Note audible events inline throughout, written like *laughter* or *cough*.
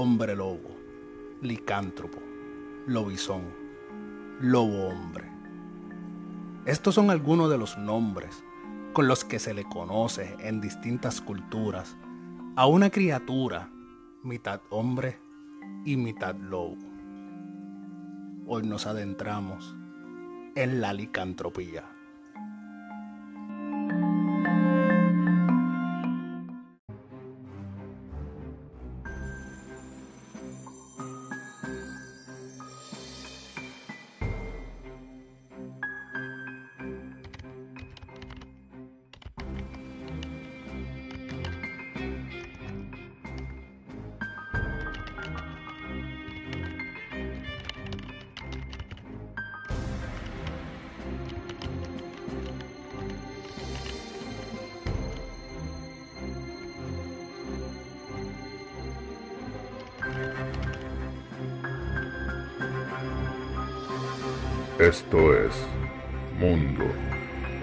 hombre lobo, licántropo, lobizón, lobo hombre. Estos son algunos de los nombres con los que se le conoce en distintas culturas a una criatura mitad hombre y mitad lobo. Hoy nos adentramos en la licantropía.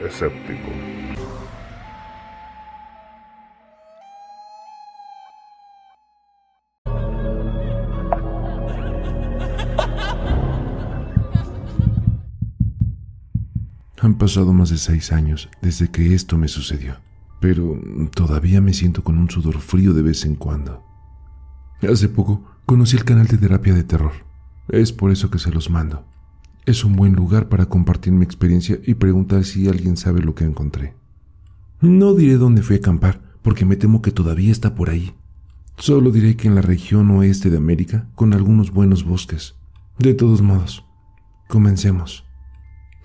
Escéptico. Han pasado más de seis años desde que esto me sucedió, pero todavía me siento con un sudor frío de vez en cuando. Hace poco conocí el canal de terapia de terror. Es por eso que se los mando. Es un buen lugar para compartir mi experiencia y preguntar si alguien sabe lo que encontré. No diré dónde fui a acampar, porque me temo que todavía está por ahí. Solo diré que en la región oeste de América, con algunos buenos bosques. De todos modos, comencemos.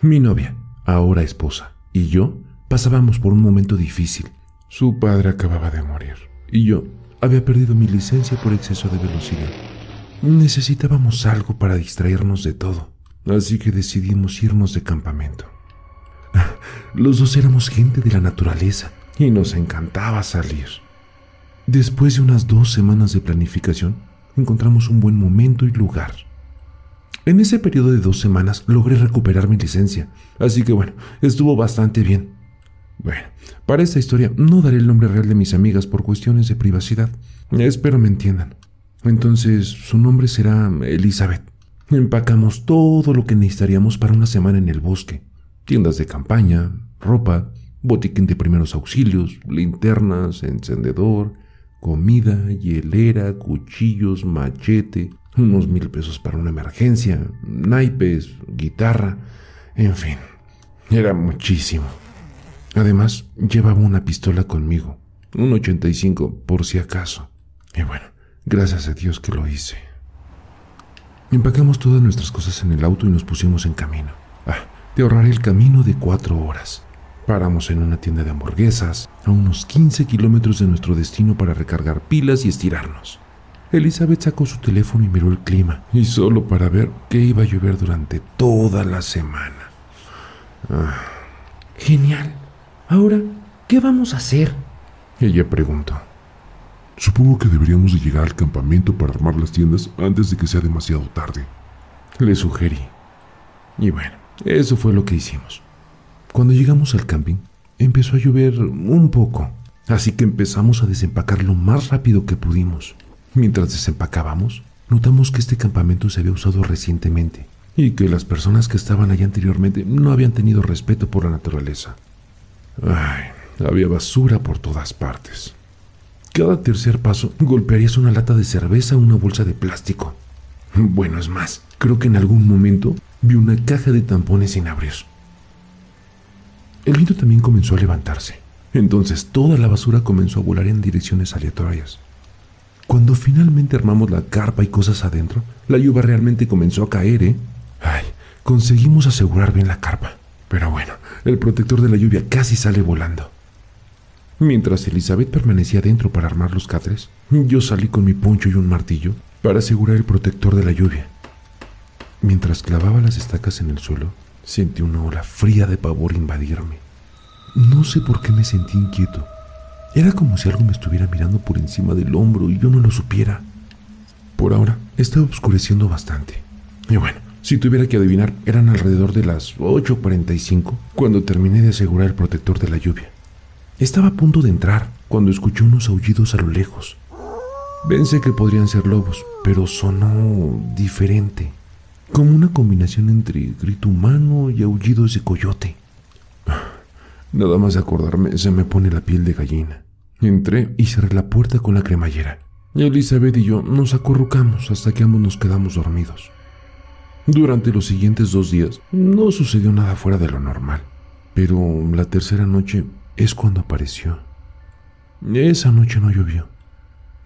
Mi novia, ahora esposa, y yo pasábamos por un momento difícil. Su padre acababa de morir, y yo había perdido mi licencia por exceso de velocidad. Necesitábamos algo para distraernos de todo así que decidimos irnos de campamento. Los dos éramos gente de la naturaleza y nos encantaba salir. Después de unas dos semanas de planificación, encontramos un buen momento y lugar. En ese periodo de dos semanas logré recuperar mi licencia, así que bueno, estuvo bastante bien. Bueno, para esta historia no daré el nombre real de mis amigas por cuestiones de privacidad. Espero me entiendan. Entonces, su nombre será Elizabeth. Empacamos todo lo que necesitaríamos para una semana en el bosque. Tiendas de campaña, ropa, botiquín de primeros auxilios, linternas, encendedor, comida, hielera, cuchillos, machete, unos mil pesos para una emergencia, naipes, guitarra, en fin, era muchísimo. Además, llevaba una pistola conmigo, un 85 por si acaso. Y bueno, gracias a Dios que lo hice. Empacamos todas nuestras cosas en el auto y nos pusimos en camino. Ah, te ahorraré el camino de cuatro horas. Paramos en una tienda de hamburguesas, a unos 15 kilómetros de nuestro destino para recargar pilas y estirarnos. Elizabeth sacó su teléfono y miró el clima, y solo para ver que iba a llover durante toda la semana. Ah. Genial. Ahora, ¿qué vamos a hacer? Ella preguntó. Supongo que deberíamos de llegar al campamento para armar las tiendas antes de que sea demasiado tarde. Le sugerí. Y bueno, eso fue lo que hicimos. Cuando llegamos al camping, empezó a llover un poco, así que empezamos a desempacar lo más rápido que pudimos. Mientras desempacábamos, notamos que este campamento se había usado recientemente y que las personas que estaban allá anteriormente no habían tenido respeto por la naturaleza. Ay, había basura por todas partes. Cada tercer paso golpearías una lata de cerveza o una bolsa de plástico. Bueno, es más, creo que en algún momento vi una caja de tampones sin abrir. El viento también comenzó a levantarse. Entonces toda la basura comenzó a volar en direcciones aleatorias. Cuando finalmente armamos la carpa y cosas adentro, la lluvia realmente comenzó a caer, ¿eh? Ay, conseguimos asegurar bien la carpa. Pero bueno, el protector de la lluvia casi sale volando. Mientras Elizabeth permanecía dentro para armar los catres, yo salí con mi poncho y un martillo para asegurar el protector de la lluvia. Mientras clavaba las estacas en el suelo, sentí una ola fría de pavor invadirme. No sé por qué me sentí inquieto. Era como si algo me estuviera mirando por encima del hombro y yo no lo supiera. Por ahora, estaba oscureciendo bastante. Y bueno, si tuviera que adivinar, eran alrededor de las 8.45 cuando terminé de asegurar el protector de la lluvia. Estaba a punto de entrar cuando escuché unos aullidos a lo lejos. Pensé que podrían ser lobos, pero sonó diferente, como una combinación entre grito humano y aullidos de coyote. Nada más de acordarme, se me pone la piel de gallina. Entré y cerré la puerta con la cremallera. Elizabeth y yo nos acurrucamos hasta que ambos nos quedamos dormidos. Durante los siguientes dos días no sucedió nada fuera de lo normal, pero la tercera noche es cuando apareció. Esa noche no llovió.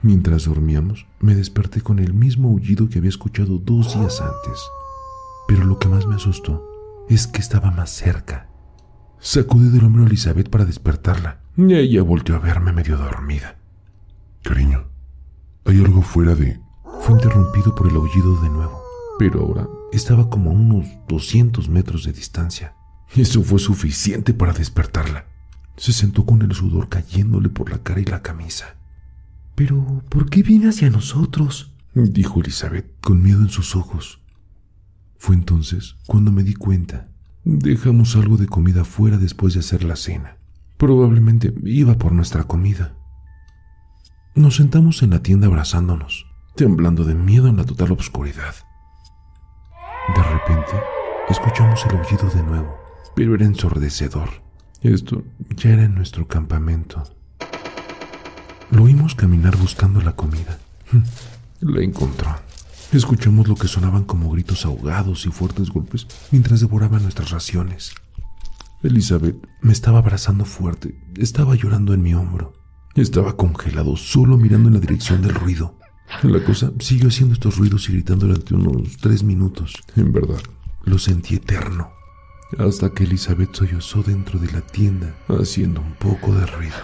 Mientras dormíamos, me desperté con el mismo aullido que había escuchado dos días antes. Pero lo que más me asustó es que estaba más cerca. Sacudí del hombro a Elizabeth para despertarla, y ella volteó a verme medio dormida. Cariño, hay algo fuera de... Fue interrumpido por el aullido de nuevo, pero ahora estaba como a unos 200 metros de distancia. Eso fue suficiente para despertarla. Se sentó con el sudor cayéndole por la cara y la camisa. Pero, ¿por qué viene hacia nosotros? dijo Elizabeth con miedo en sus ojos. Fue entonces cuando me di cuenta. Dejamos algo de comida fuera después de hacer la cena. Probablemente iba por nuestra comida. Nos sentamos en la tienda abrazándonos, temblando de miedo en la total oscuridad. De repente, escuchamos el aullido de nuevo, pero era ensordecedor. Esto ya era en nuestro campamento. Lo oímos caminar buscando la comida. La encontró. Escuchamos lo que sonaban como gritos ahogados y fuertes golpes mientras devoraban nuestras raciones. Elizabeth me estaba abrazando fuerte, estaba llorando en mi hombro. Estaba congelado, solo mirando en la dirección del ruido. La cosa siguió haciendo estos ruidos y gritando durante unos tres minutos. En verdad, lo sentí eterno. Hasta que Elizabeth sollozó dentro de la tienda, haciendo un poco de ruido.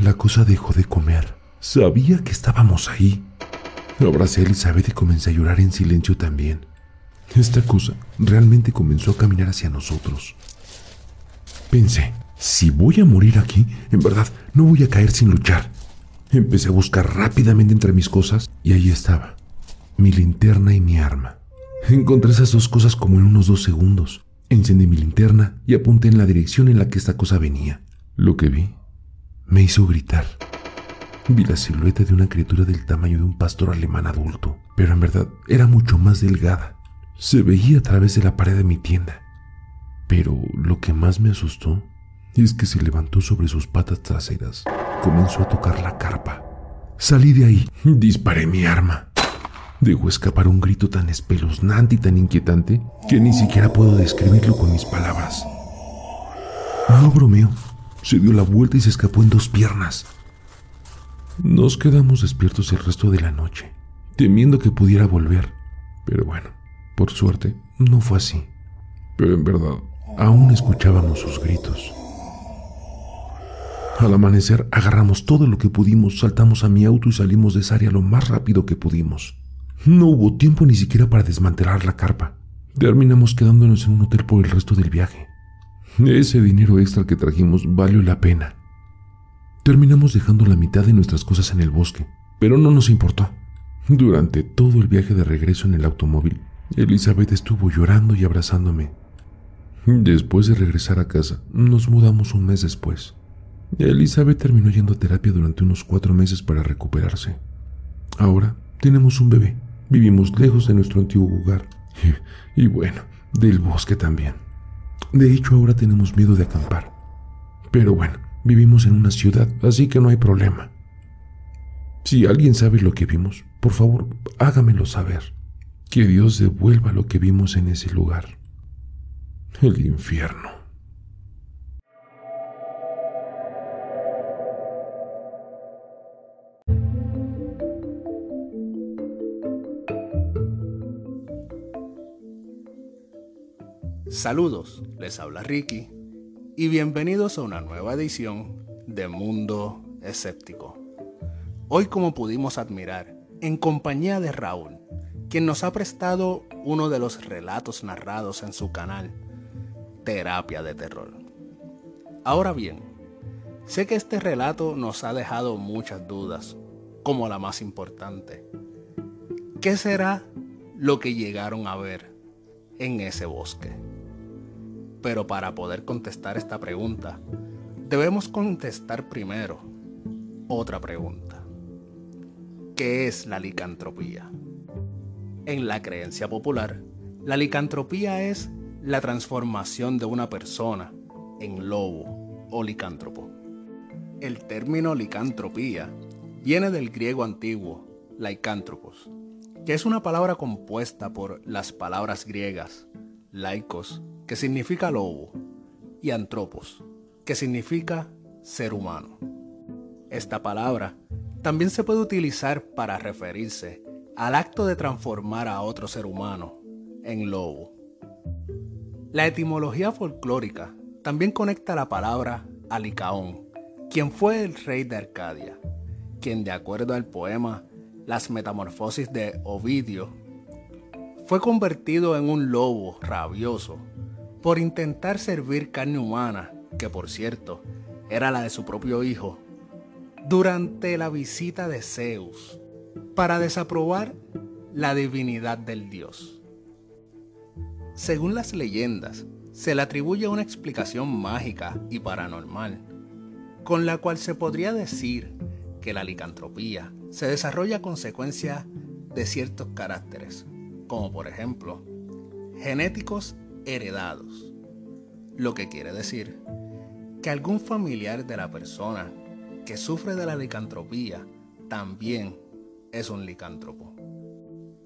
La cosa dejó de comer. Sabía que estábamos ahí. Abracé a Elizabeth y comencé a llorar en silencio también. Esta cosa realmente comenzó a caminar hacia nosotros. Pensé, si voy a morir aquí, en verdad no voy a caer sin luchar. Empecé a buscar rápidamente entre mis cosas y ahí estaba, mi linterna y mi arma. Encontré esas dos cosas como en unos dos segundos. Encendí mi linterna y apunté en la dirección en la que esta cosa venía. Lo que vi me hizo gritar. Vi la silueta de una criatura del tamaño de un pastor alemán adulto, pero en verdad era mucho más delgada. Se veía a través de la pared de mi tienda. Pero lo que más me asustó es que se levantó sobre sus patas traseras. Comenzó a tocar la carpa. Salí de ahí, disparé mi arma. Dejó escapar un grito tan espeluznante y tan inquietante que ni siquiera puedo describirlo con mis palabras. No bromeo. Se dio la vuelta y se escapó en dos piernas. Nos quedamos despiertos el resto de la noche, temiendo que pudiera volver. Pero bueno, por suerte, no fue así. Pero en verdad, aún escuchábamos sus gritos. Al amanecer, agarramos todo lo que pudimos, saltamos a mi auto y salimos de esa área lo más rápido que pudimos. No hubo tiempo ni siquiera para desmantelar la carpa. Terminamos quedándonos en un hotel por el resto del viaje. Ese dinero extra que trajimos valió la pena. Terminamos dejando la mitad de nuestras cosas en el bosque, pero no nos importó. Durante todo el viaje de regreso en el automóvil, Elizabeth estuvo llorando y abrazándome. Después de regresar a casa, nos mudamos un mes después. Elizabeth terminó yendo a terapia durante unos cuatro meses para recuperarse. Ahora tenemos un bebé. Vivimos lejos de nuestro antiguo hogar. *laughs* Y, bueno, del bosque también. De hecho, ahora tenemos miedo de acampar. Pero bueno, vivimos en una ciudad, así que no hay problema. Si alguien sabe lo que vimos, por favor, hágamelo saber. Que Dios devuelva lo que vimos en ese lugar. El infierno. Saludos, les habla Ricky y bienvenidos a una nueva edición de Mundo Escéptico. Hoy como pudimos admirar, en compañía de Raúl, quien nos ha prestado uno de los relatos narrados en su canal, Terapia de Terror. Ahora bien, sé que este relato nos ha dejado muchas dudas, como la más importante. ¿Qué será lo que llegaron a ver en ese bosque? Pero para poder contestar esta pregunta, debemos contestar primero otra pregunta. ¿qué es la licantropía? En la creencia popular, la licantropía es la transformación de una persona en lobo o licántropo. El término licantropía viene del griego antiguo, laikántropos, que es una palabra compuesta por las palabras griegas laicos, que significa lobo, y antropos, que significa ser humano. Esta palabra también se puede utilizar para referirse al acto de transformar a otro ser humano en lobo. La etimología folclórica también conecta la palabra a Licaón, quien fue el rey de Arcadia, quien de acuerdo al poema Las Metamorfosis de Ovidio, fue convertido en un lobo rabioso por intentar servir carne humana, que por cierto era la de su propio hijo, durante la visita de Zeus, para desaprobar la divinidad del dios. Según las leyendas, se le atribuye una explicación mágica y paranormal, con la cual se podría decir que la licantropía se desarrolla a consecuencia de ciertos caracteres, como por ejemplo, genéticos heredados, lo que quiere decir que algún familiar de la persona que sufre de la licantropía también es un licántropo.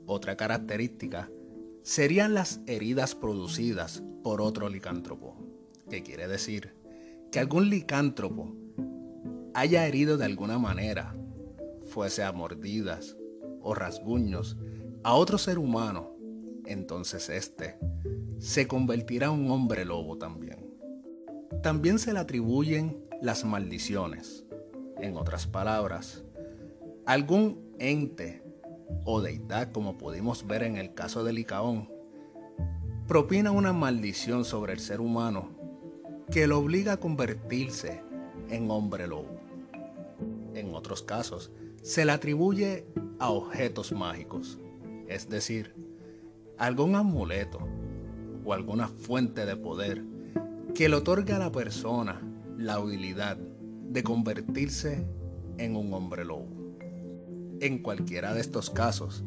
Otra característica serían las heridas producidas por otro licántropo, que quiere decir que algún licántropo haya herido de alguna manera, fuese a mordidas o rasguños, a otro ser humano, entonces éste se convertirá en un hombre lobo también. También se le atribuyen las maldiciones. En otras palabras, algún ente o deidad, como pudimos ver en el caso de Licaón, propina una maldición sobre el ser humano que lo obliga a convertirse en hombre lobo. En otros casos, se le atribuye a objetos mágicos, es decir, algún amuleto o alguna fuente de poder que le otorga a la persona la habilidad de convertirse en un hombre lobo. En cualquiera de estos casos,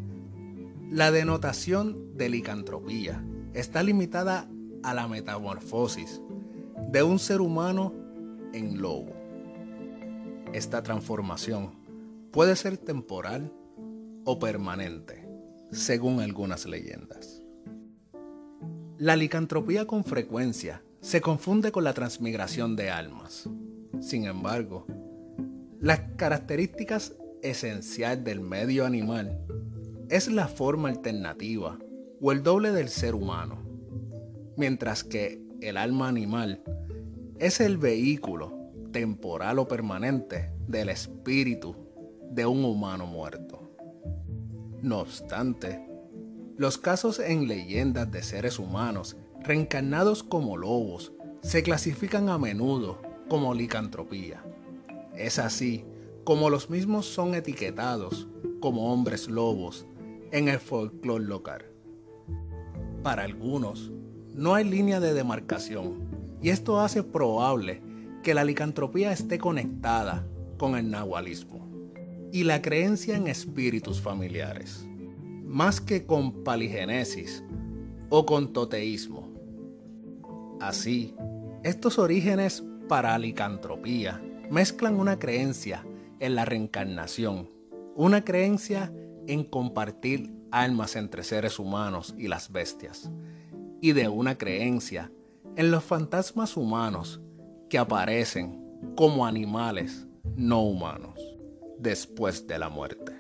la denotación de licantropía está limitada a la metamorfosis de un ser humano en lobo. Esta transformación puede ser temporal o permanente, según algunas leyendas. La licantropía con frecuencia se confunde con la transmigración de almas. Sin embargo, las características esenciales del medio animal es la forma alternativa o el doble del ser humano, mientras que el alma animal es el vehículo temporal o permanente del espíritu de un humano muerto. No obstante, los casos en leyendas de seres humanos reencarnados como lobos se clasifican a menudo como licantropía. Es así como los mismos son etiquetados como hombres lobos en el folclore local. Para algunos, no hay línea de demarcación y esto hace probable que la licantropía esté conectada con el nahualismo y la creencia en espíritus familiares más que con paligenesis o con toteísmo. Así, estos orígenes para licantropía mezclan una creencia en la reencarnación, una creencia en compartir almas entre seres humanos y las bestias, y de una creencia en los fantasmas humanos que aparecen como animales no humanos después de la muerte.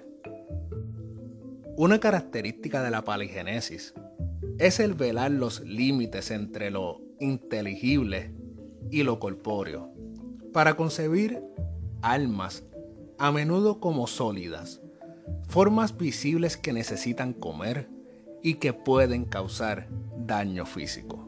Una característica de la paligenesis es el velar los límites entre lo inteligible y lo corpóreo, para concebir almas a menudo como sólidas, formas visibles que necesitan comer y que pueden causar daño físico.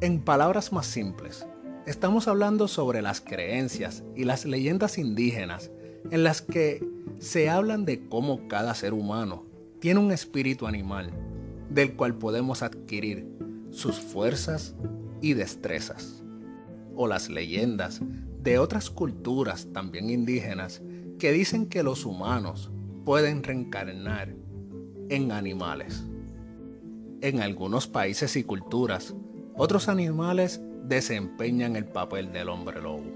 En palabras más simples, estamos hablando sobre las creencias y las leyendas indígenas en las que se hablan de cómo cada ser humano tiene un espíritu animal del cual podemos adquirir sus fuerzas y destrezas. O las leyendas de otras culturas también indígenas que dicen que los humanos pueden reencarnar en animales. En algunos países y culturas, otros animales desempeñan el papel del hombre lobo,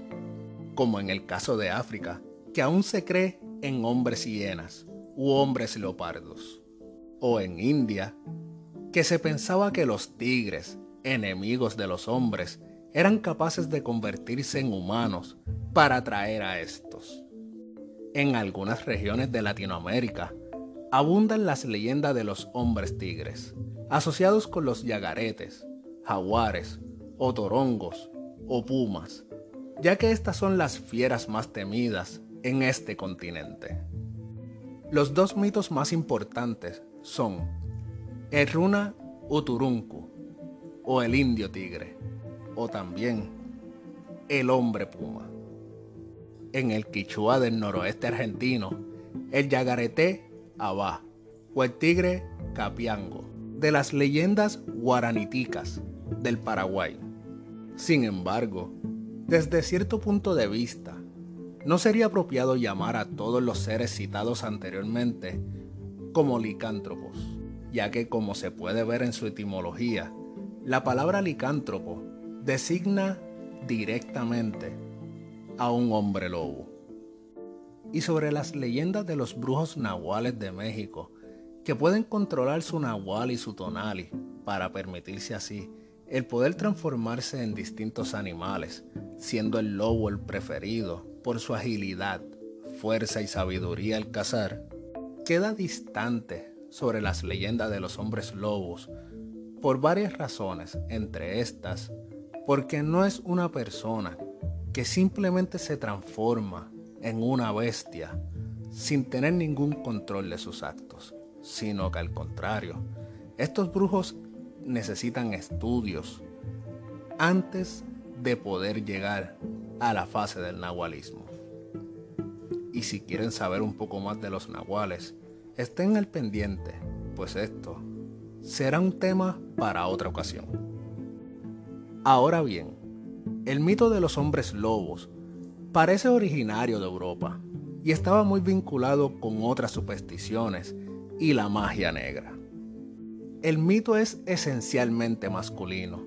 como en el caso de África, que aún se cree en hombres hienas u hombres leopardos, o en India, que se pensaba que los tigres, enemigos de los hombres, eran capaces de convertirse en humanos para atraer a estos. En algunas regiones de Latinoamérica abundan las leyendas de los hombres tigres, asociados con los yagaretes, jaguares, o torongos, o pumas, ya que estas son las fieras más temidas en este continente. Los dos mitos más importantes son el Runa Uturuncu, o el indio tigre, o también el hombre puma. En el Quichua del noroeste argentino, el yagarete abá o el tigre capiango, de las leyendas guaraniticas del Paraguay. Sin embargo, desde cierto punto de vista, no sería apropiado llamar a todos los seres citados anteriormente como licántropos, ya que como se puede ver en su etimología, la palabra licántropo designa directamente a un hombre lobo. Y sobre las leyendas de los brujos nahuales de México, que pueden controlar su nahual y su tonali para permitirse así el poder transformarse en distintos animales, siendo el lobo el preferido por su agilidad, fuerza y sabiduría al cazar, queda distante sobre las leyendas de los hombres lobos por varias razones, entre estas, porque no es una persona que simplemente se transforma en una bestia sin tener ningún control de sus actos, sino que al contrario, estos brujos necesitan estudios antes de poder llegar a la fase del nahualismo. Y si quieren saber un poco más de los nahuales, estén al pendiente, pues esto será un tema para otra ocasión. Ahora bien, el mito de los hombres lobos parece originario de Europa y estaba muy vinculado con otras supersticiones y la magia negra. El mito es esencialmente masculino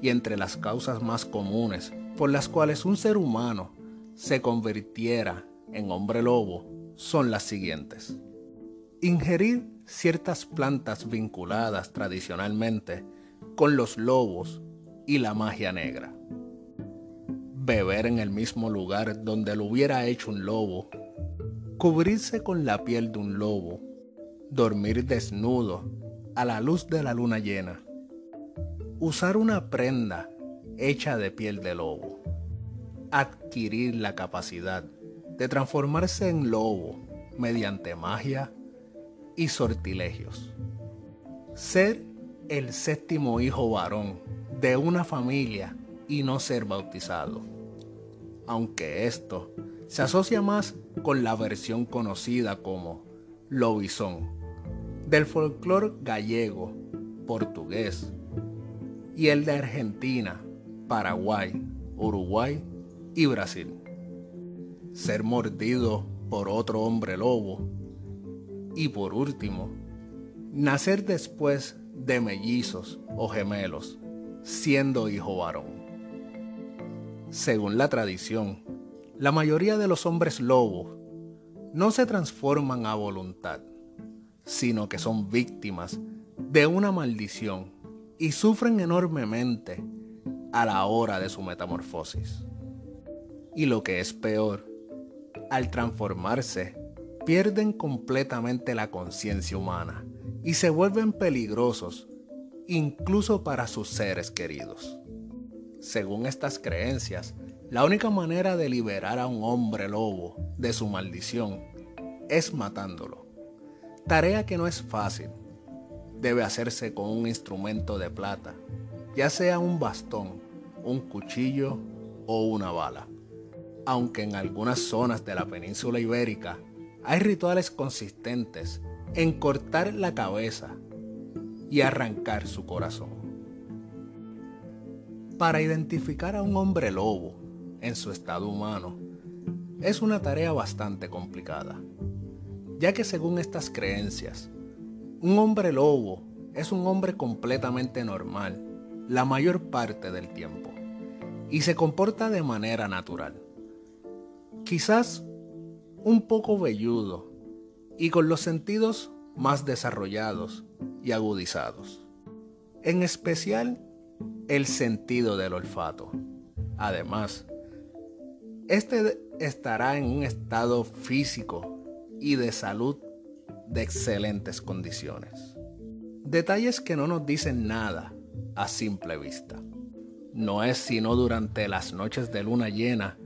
y entre las causas más comunes por las cuales un ser humano se convirtiera en hombre lobo son las siguientes. Ingerir ciertas plantas vinculadas tradicionalmente con los lobos y la magia negra. Beber en el mismo lugar donde lo hubiera hecho un lobo. Cubrirse con la piel de un lobo. Dormir desnudo a la luz de la luna llena. Usar una prenda hecha de piel de lobo. Adquirir la capacidad de transformarse en lobo mediante magia y sortilegios. Ser el séptimo hijo varón de una familia y no ser bautizado. Aunque esto se asocia más con la versión conocida como lobizón, del folclore gallego, portugués, y el de Argentina, Paraguay, Uruguay y Brasil. Ser mordido por otro hombre lobo y por último, nacer después de mellizos o gemelos, siendo hijo varón. Según la tradición, la mayoría de los hombres lobos no se transforman a voluntad, sino que son víctimas de una maldición y sufren enormemente a la hora de su metamorfosis. Y lo que es peor, al transformarse pierden completamente la conciencia humana y se vuelven peligrosos incluso para sus seres queridos. Según estas creencias, la única manera de liberar a un hombre lobo de su maldición es matándolo. Tarea que no es fácil. Debe hacerse con un instrumento de plata, ya sea un bastón, un cuchillo o una bala. Aunque en algunas zonas de la península ibérica hay rituales consistentes en cortar la cabeza y arrancar su corazón. Para identificar a un hombre lobo en su estado humano, es una tarea bastante complicada, ya que según estas creencias, un hombre lobo es un hombre completamente normal la mayor parte del tiempo y se comporta de manera natural. Quizás un poco velludo y con los sentidos más desarrollados y agudizados. En especial el sentido del olfato. Además, este estará en un estado físico y de salud de excelentes condiciones. Detalles que no nos dicen nada a simple vista. No es sino durante las noches de luna llena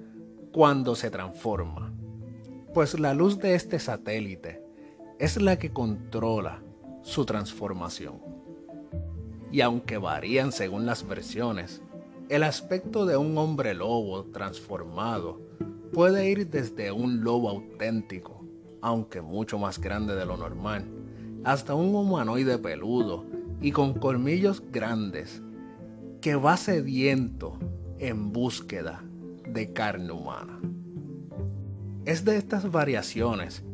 cuando se transforma, pues la luz de este satélite es la que controla su transformación. Y aunque varían según las versiones, el aspecto de un hombre lobo transformado puede ir desde un lobo auténtico, aunque mucho más grande de lo normal, hasta un humanoide peludo y con colmillos grandes que va sediento en búsqueda de carne humana. Es de estas variaciones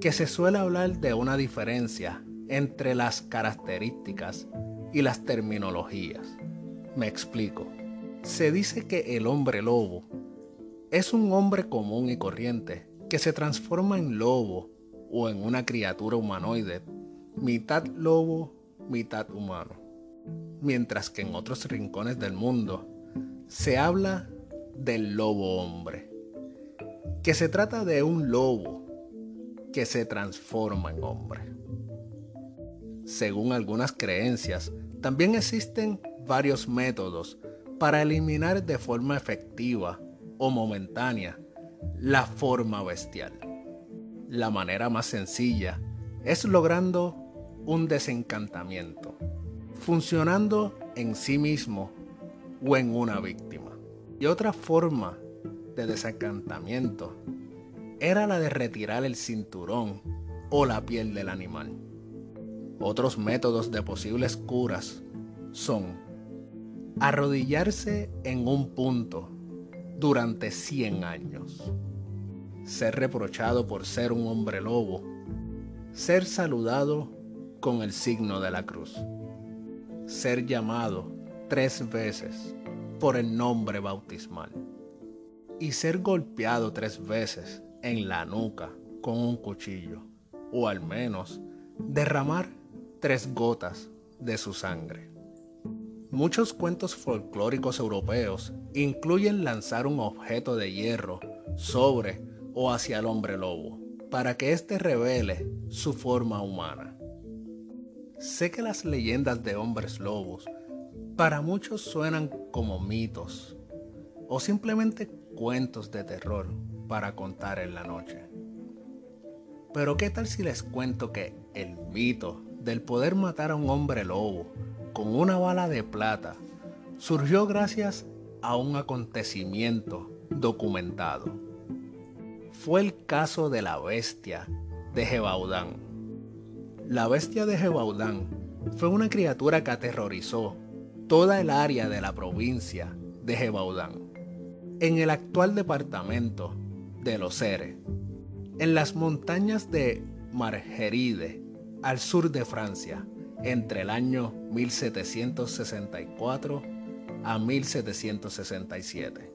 que se suele hablar de una diferencia entre las características y las terminologías. Me explico se dice que el hombre lobo es un hombre común y corriente que se transforma en lobo o en una criatura humanoide, mitad lobo, mitad humano. Mientras que en otros rincones del mundo se habla del lobo hombre, que se trata de un lobo que se transforma en hombre. Según algunas creencias, también existen varios métodos para eliminar de forma efectiva o momentánea la forma bestial. La manera más sencilla es logrando un desencantamiento, funcionando en sí mismo o en una víctima. Y otra forma de desencantamiento era la de retirar el cinturón o la piel del animal. Otros métodos de posibles curas son arrodillarse en un punto durante 100 años, ser reprochado por ser un hombre lobo, ser saludado con el signo de la cruz, ser llamado tres veces por el nombre bautismal. Y ser golpeado tres veces en la nuca con un cuchillo. O al menos derramar tres gotas de su sangre. Muchos cuentos folclóricos europeos incluyen lanzar un objeto de hierro sobre o hacia el hombre lobo, para que éste revele su forma humana. Sé que las leyendas de hombres lobos para muchos suenan como mitos o simplemente cuentos de terror para contar en la noche. Pero ¿qué tal si les cuento que el mito del poder matar a un hombre lobo con una bala de plata surgió gracias a un acontecimiento documentado. Fue el caso de la bestia de Jebaudán. La bestia de Jebaudán fue una criatura que aterrorizó toda el área de la provincia de Jebaudán, en el actual departamento de Los Ceres, en las montañas de Margeride, al sur de Francia, entre el año 1764 a 1767.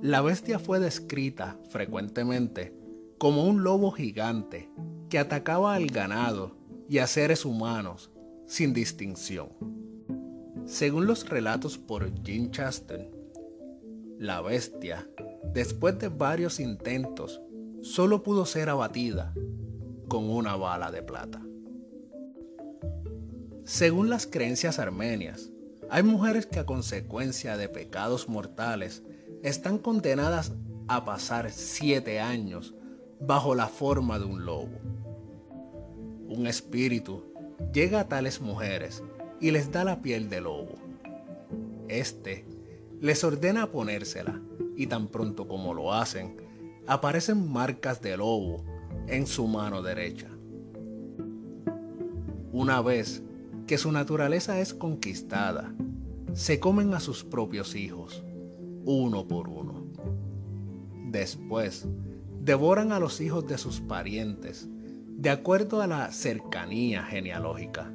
La bestia fue descrita frecuentemente como un lobo gigante que atacaba al ganado y a seres humanos sin distinción. Según los relatos por Jim Chastain, la bestia, después de varios intentos, solo pudo ser abatida con una bala de plata. Según las creencias armenias, hay mujeres que a consecuencia de pecados mortales están condenadas a pasar siete años bajo la forma de un lobo. Un espíritu llega a tales mujeres y les da la piel de lobo. Este les ordena ponérsela y tan pronto como lo hacen, aparecen marcas de lobo en su mano derecha. Una vez que su naturaleza es conquistada, se comen a sus propios hijos, uno por uno. Después, devoran a los hijos de sus parientes, de acuerdo a la cercanía genealógica.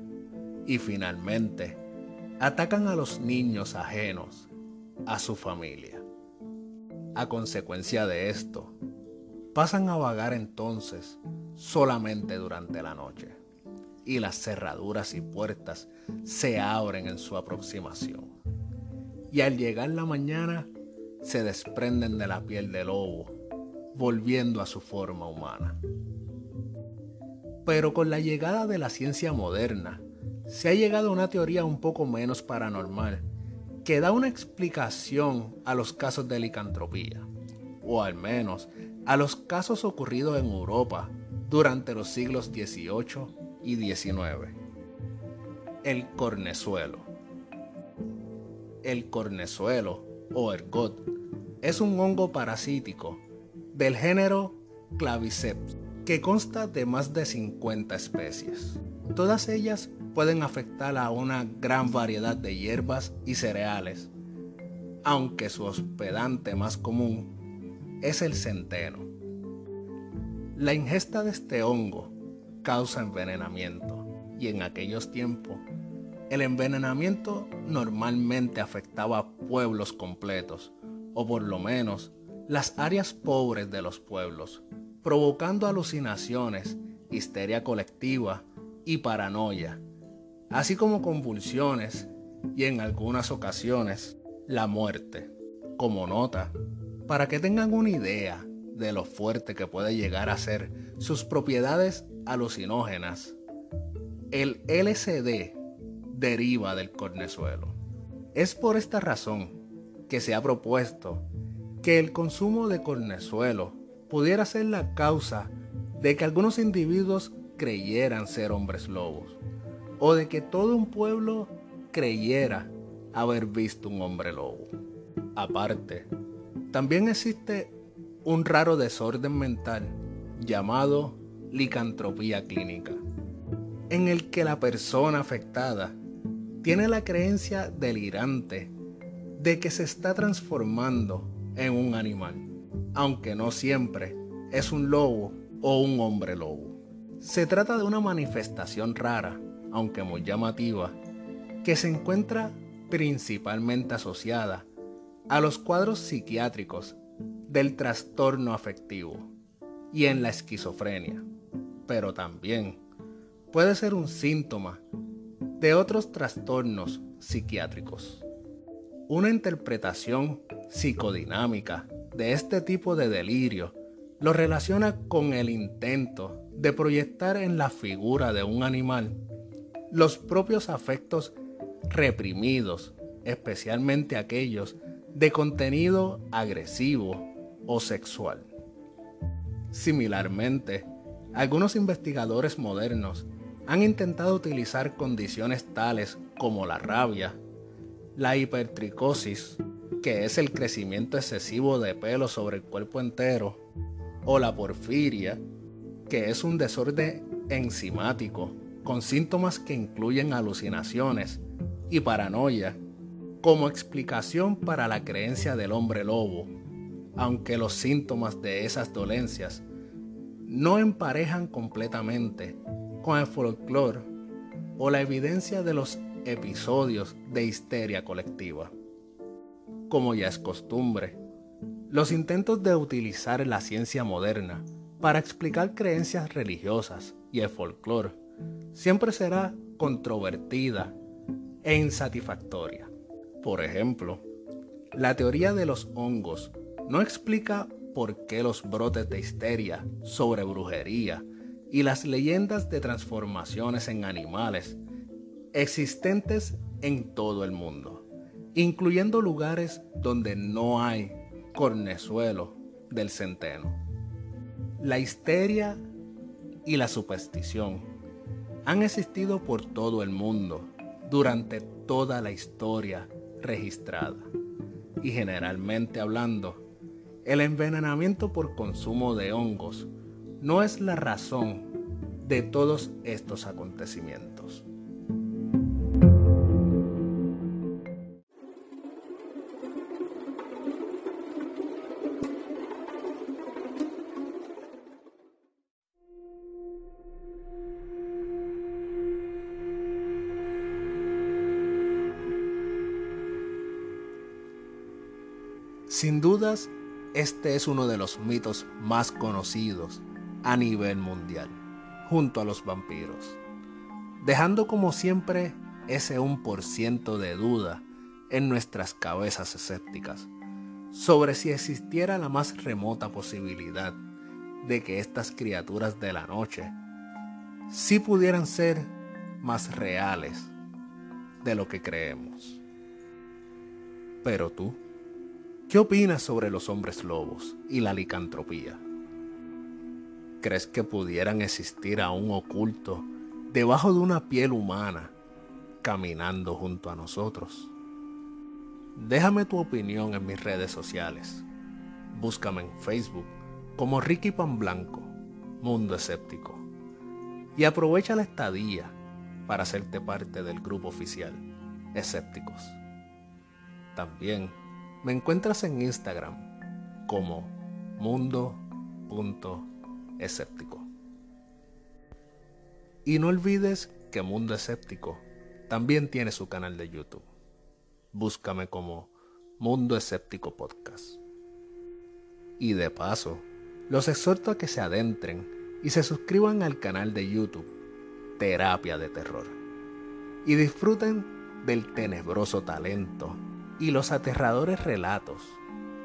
Y finalmente, atacan a los niños ajenos a su familia. A consecuencia de esto, pasan a vagar entonces solamente durante la noche y las cerraduras y puertas se abren en su aproximación. Y al llegar la mañana se desprenden de la piel del lobo, volviendo a su forma humana. Pero con la llegada de la ciencia moderna, se ha llegado a una teoría un poco menos paranormal que da una explicación a los casos de licantropía, o al menos a los casos ocurridos en Europa durante los siglos XVIII y XIX. El cornezuelo. El cornezuelo, o ergot, es un hongo parasítico del género Claviceps, que consta de más de 50 especies. Todas ellas pueden afectar a una gran variedad de hierbas y cereales, aunque su hospedante más común es el centeno. La ingesta de este hongo causa envenenamiento y en aquellos tiempos el envenenamiento normalmente afectaba a pueblos completos o por lo menos las áreas pobres de los pueblos, provocando alucinaciones, histeria colectiva y paranoia así como convulsiones y en algunas ocasiones la muerte. Como nota, para que tengan una idea de lo fuerte que puede llegar a ser sus propiedades alucinógenas, el LCD deriva del cornezuelo. Es por esta razón que se ha propuesto que el consumo de cornezuelo pudiera ser la causa de que algunos individuos creyeran ser hombres lobos o de que todo un pueblo creyera haber visto un hombre lobo. Aparte, también existe un raro desorden mental llamado licantropía clínica, en el que la persona afectada tiene la creencia delirante de que se está transformando en un animal, aunque no siempre es un lobo o un hombre lobo. Se trata de una manifestación rara aunque muy llamativa, que se encuentra principalmente asociada a los cuadros psiquiátricos del trastorno afectivo y en la esquizofrenia, pero también puede ser un síntoma de otros trastornos psiquiátricos. Una interpretación psicodinámica de este tipo de delirio lo relaciona con el intento de proyectar en la figura de un animal los propios afectos reprimidos, especialmente aquellos de contenido agresivo o sexual. Similarmente, algunos investigadores modernos han intentado utilizar condiciones tales como la rabia, la hipertricosis, que es el crecimiento excesivo de pelo sobre el cuerpo entero, o la porfiria, que es un desorden enzimático con síntomas que incluyen alucinaciones y paranoia como explicación para la creencia del hombre lobo, aunque los síntomas de esas dolencias no emparejan completamente con el folclore o la evidencia de los episodios de histeria colectiva. Como ya es costumbre, los intentos de utilizar la ciencia moderna para explicar creencias religiosas y el folclore siempre será controvertida e insatisfactoria. Por ejemplo, la teoría de los hongos no explica por qué los brotes de histeria sobre brujería y las leyendas de transformaciones en animales existentes en todo el mundo, incluyendo lugares donde no hay cornezuelo del centeno. La histeria y la superstición han existido por todo el mundo durante toda la historia registrada. Y generalmente hablando, el envenenamiento por consumo de hongos no es la razón de todos estos acontecimientos. Sin dudas, este es uno de los mitos más conocidos a nivel mundial, junto a los vampiros, dejando como siempre ese 1% de duda en nuestras cabezas escépticas sobre si existiera la más remota posibilidad de que estas criaturas de la noche sí pudieran ser más reales de lo que creemos. Pero tú, ¿qué opinas sobre los hombres lobos y la licantropía? ¿Crees que pudieran existir aún oculto debajo de una piel humana, caminando junto a nosotros? Déjame tu opinión en mis redes sociales. Búscame en Facebook como Ricky Pan Blanco, Mundo Escéptico. Y aprovecha la estadía para hacerte parte del grupo oficial Escépticos. También me encuentras en Instagram como mundo.escéptico. Y no olvides que Mundo Escéptico también tiene su canal de YouTube búscame como Mundo Escéptico Podcast. Y de paso, los exhorto a que se adentren y se suscriban al canal de YouTube Terapia de Terror y disfruten del tenebroso talento y los aterradores relatos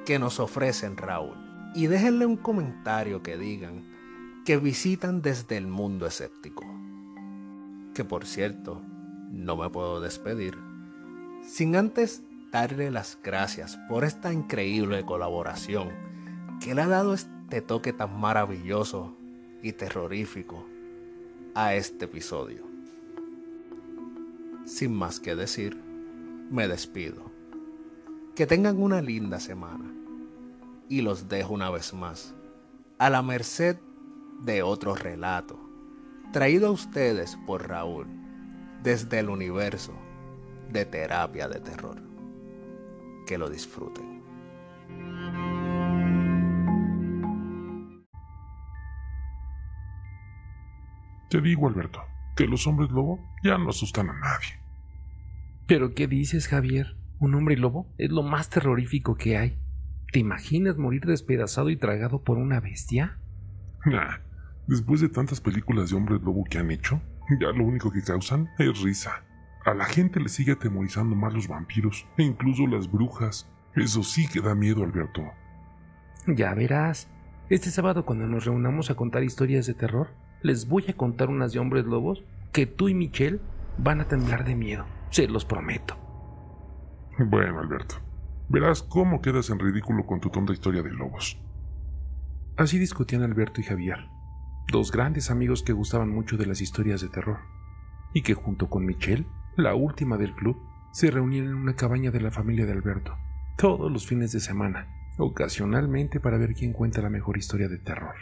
que nos ofrecen Raúl. Y déjenle un comentario que digan que visitan desde el mundo escéptico. Que por cierto, no me puedo despedir sin antes darle las gracias por esta increíble colaboración que le ha dado este toque tan maravilloso y terrorífico a este episodio. Sin más que decir, me despido. Que tengan una linda semana y los dejo una vez más a la merced de otro relato traído a ustedes por Raúl desde el universo de terapia de terror. Que lo disfruten. Te digo, Alberto, que los hombres lobo ya no asustan a nadie. ¿Pero qué dices, Javier? Un hombre lobo es lo más terrorífico que hay. ¿Te imaginas morir despedazado y tragado por una bestia? Nah, después de tantas películas de hombres lobo que han hecho, ya lo único que causan es risa. A la gente le sigue atemorizando más los vampiros e incluso las brujas. Eso sí que da miedo, Alberto. Ya verás. Este sábado cuando nos reunamos a contar historias de terror, les voy a contar unas de hombres lobos que tú y Michelle van a temblar de miedo. Se los prometo. Bueno, Alberto. Verás cómo quedas en ridículo con tu tonta historia de lobos. Así discutían Alberto y Javier, dos grandes amigos que gustaban mucho de las historias de terror, y que junto con Michelle la última del club, se reunían en una cabaña de la familia de Alberto, todos los fines de semana, ocasionalmente para ver quién cuenta la mejor historia de terror.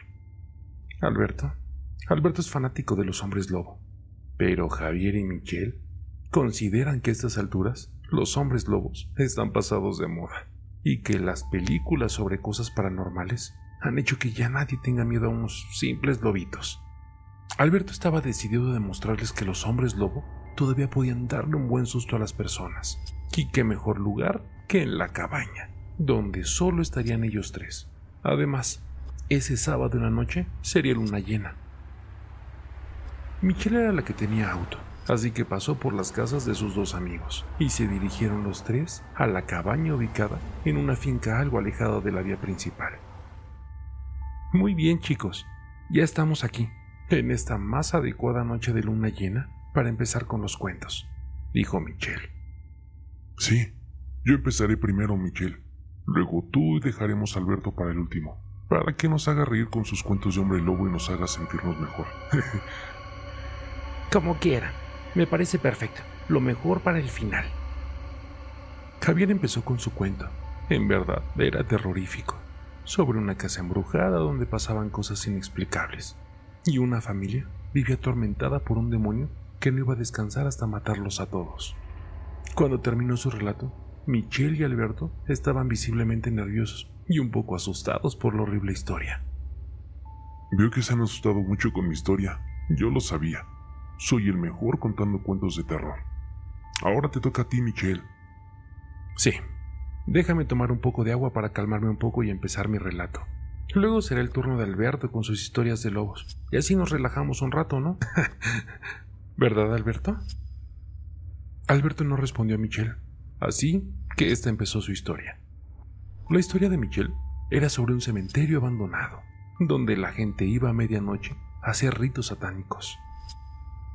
Alberto, Alberto es fanático de los hombres lobo, pero Javier y Michelle consideran que a estas alturas los hombres lobos están pasados de moda y que las películas sobre cosas paranormales han hecho que ya nadie tenga miedo a unos simples lobitos. Alberto estaba decidido a demostrarles que los hombres lobo todavía podían darle un buen susto a las personas. Y qué mejor lugar que en la cabaña, donde solo estarían ellos tres. Además, ese sábado en la noche sería luna llena. Michelle era la que tenía auto, así que pasó por las casas de sus dos amigos y se dirigieron los tres a la cabaña ubicada en una finca algo alejada de la vía principal. Muy bien chicos, ya estamos aquí, en esta más adecuada noche de luna llena para empezar con los cuentos, dijo Michelle. Sí, yo empezaré primero, Michelle. Luego tú y dejaremos a Alberto para el último, para que nos haga reír con sus cuentos de hombre lobo y nos haga sentirnos mejor. Como quiera, me parece perfecto. Lo mejor para el final. Javier empezó con su cuento. En verdad, era terrorífico. Sobre una casa embrujada donde pasaban cosas inexplicables. Y una familia vivía atormentada por un demonio que no iba a descansar hasta matarlos a todos. Cuando terminó su relato, Michelle y Alberto estaban visiblemente nerviosos y un poco asustados por la horrible historia. Veo que se han asustado mucho con mi historia. Yo lo sabía. Soy el mejor contando cuentos de terror. Ahora te toca a ti, Michelle. Sí, déjame tomar un poco de agua para calmarme un poco y empezar mi relato. Luego será el turno de Alberto con sus historias de lobos. Y así nos relajamos un rato, ¿no? *laughs* ¿Verdad, Alberto? Alberto no respondió a Michelle, así que ésta empezó su historia. La historia de Michelle era sobre un cementerio abandonado, donde la gente iba a medianoche a hacer ritos satánicos.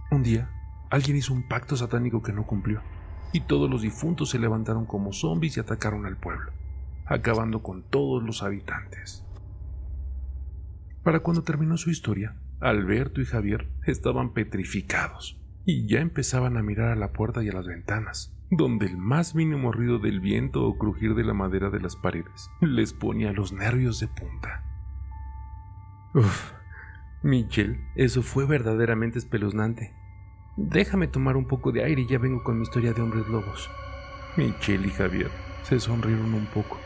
Un día, alguien hizo un pacto satánico que no cumplió, y todos los difuntos se levantaron como zombies y atacaron al pueblo, acabando con todos los habitantes. Para cuando terminó su historia, Alberto y Javier estaban petrificados y ya empezaban a mirar a la puerta y a las ventanas, donde el más mínimo ruido del viento o crujir de la madera de las paredes les ponía los nervios de punta. Uf, Michel, eso fue verdaderamente espeluznante. Déjame tomar un poco de aire y ya vengo con mi historia de hombres lobos. Michel y Javier se sonrieron un poco,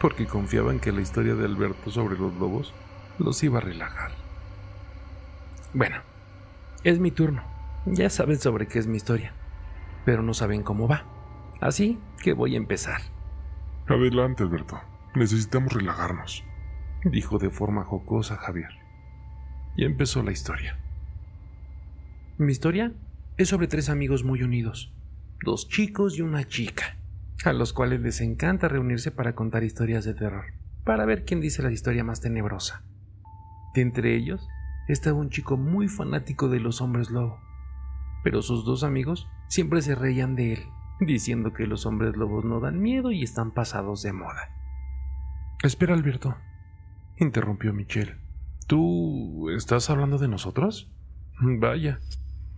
porque confiaban que la historia de Alberto sobre los lobos los iba a relajar. Bueno, es mi turno. Ya saben sobre qué es mi historia, pero no saben cómo va. Así que voy a empezar. Adelante, Alberto. Necesitamos relajarnos, dijo de forma jocosa Javier. Y empezó la historia. Mi historia es sobre tres amigos muy unidos, dos chicos y una chica, a los cuales les encanta reunirse para contar historias de terror, para ver quién dice la historia más tenebrosa. De entre ellos estaba un chico muy fanático de los hombres lobo, pero sus dos amigos siempre se reían de él, diciendo que los hombres lobos no dan miedo y están pasados de moda. Espera, Alberto, interrumpió Michelle. ¿Tú estás hablando de nosotros? Vaya,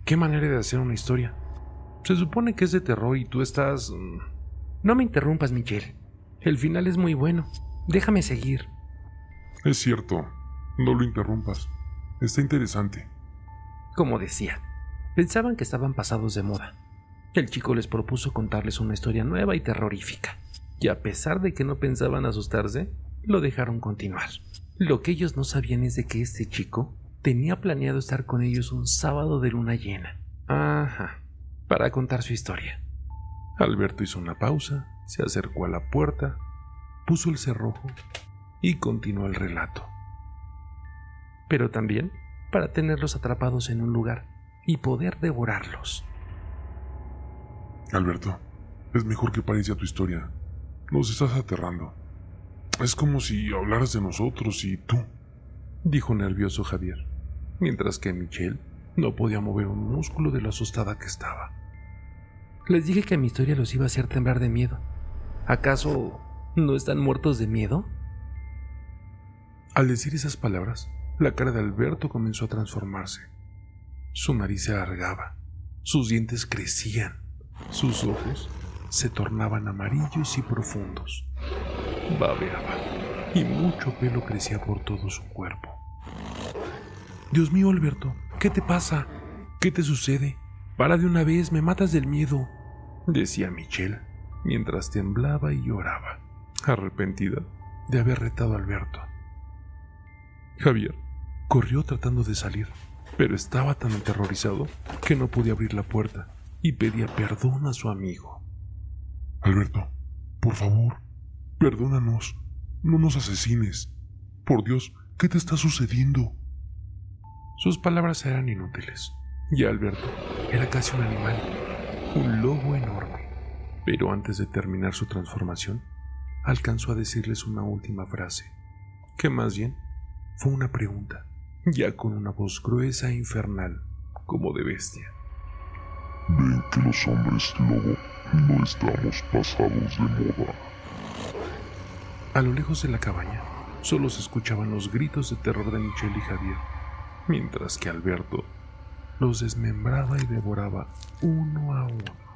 qué manera de hacer una historia. Se supone que es de terror y tú estás... Mm, no me interrumpas, Michelle. El final es muy bueno. Déjame seguir. Es cierto, no lo interrumpas. Está interesante. Como decía, pensaban que estaban pasados de moda. El chico les propuso contarles una historia nueva y terrorífica. Y a pesar de que no pensaban asustarse, lo dejaron continuar. Lo que ellos no sabían es de que este chico tenía planeado estar con ellos un sábado de luna llena. Ajá, para contar su historia. Alberto hizo una pausa, se acercó a la puerta, puso el cerrojo y continuó el relato pero también para tenerlos atrapados en un lugar y poder devorarlos. Alberto, es mejor que pares ya tu historia. Nos estás aterrando. Es como si hablaras de nosotros y tú, dijo nervioso Javier, mientras que Michelle no podía mover un músculo de lo asustada que estaba. Les dije que mi historia los iba a hacer temblar de miedo. ¿Acaso no están muertos de miedo? Al decir esas palabras, la cara de Alberto comenzó a transformarse. Su nariz se alargaba, sus dientes crecían, sus ojos se tornaban amarillos y profundos. Babeaba y mucho pelo crecía por todo su cuerpo. Dios mío, Alberto, ¿qué te pasa? ¿Qué te sucede? Para de una vez, me matas del miedo, decía Michelle, mientras temblaba y lloraba, arrepentida de haber retado a Alberto. Javier Corrió tratando de salir, pero estaba tan aterrorizado que no podía abrir la puerta y pedía perdón a su amigo. Alberto, por favor, perdónanos. No nos asesines. Por Dios, ¿qué te está sucediendo? Sus palabras eran inútiles, y Alberto era casi un animal, un lobo enorme. Pero antes de terminar su transformación, alcanzó a decirles una última frase, que más bien fue una pregunta ya con una voz gruesa e infernal, como de bestia. Ven que los hombres lobo no estamos pasados de moda. A lo lejos de la cabaña, solo se escuchaban los gritos de terror de Michelle y Javier, mientras que Alberto los desmembraba y devoraba uno a uno.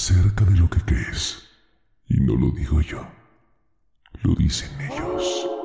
Más cerca de lo que crees. Y no lo digo yo, lo dicen ellos.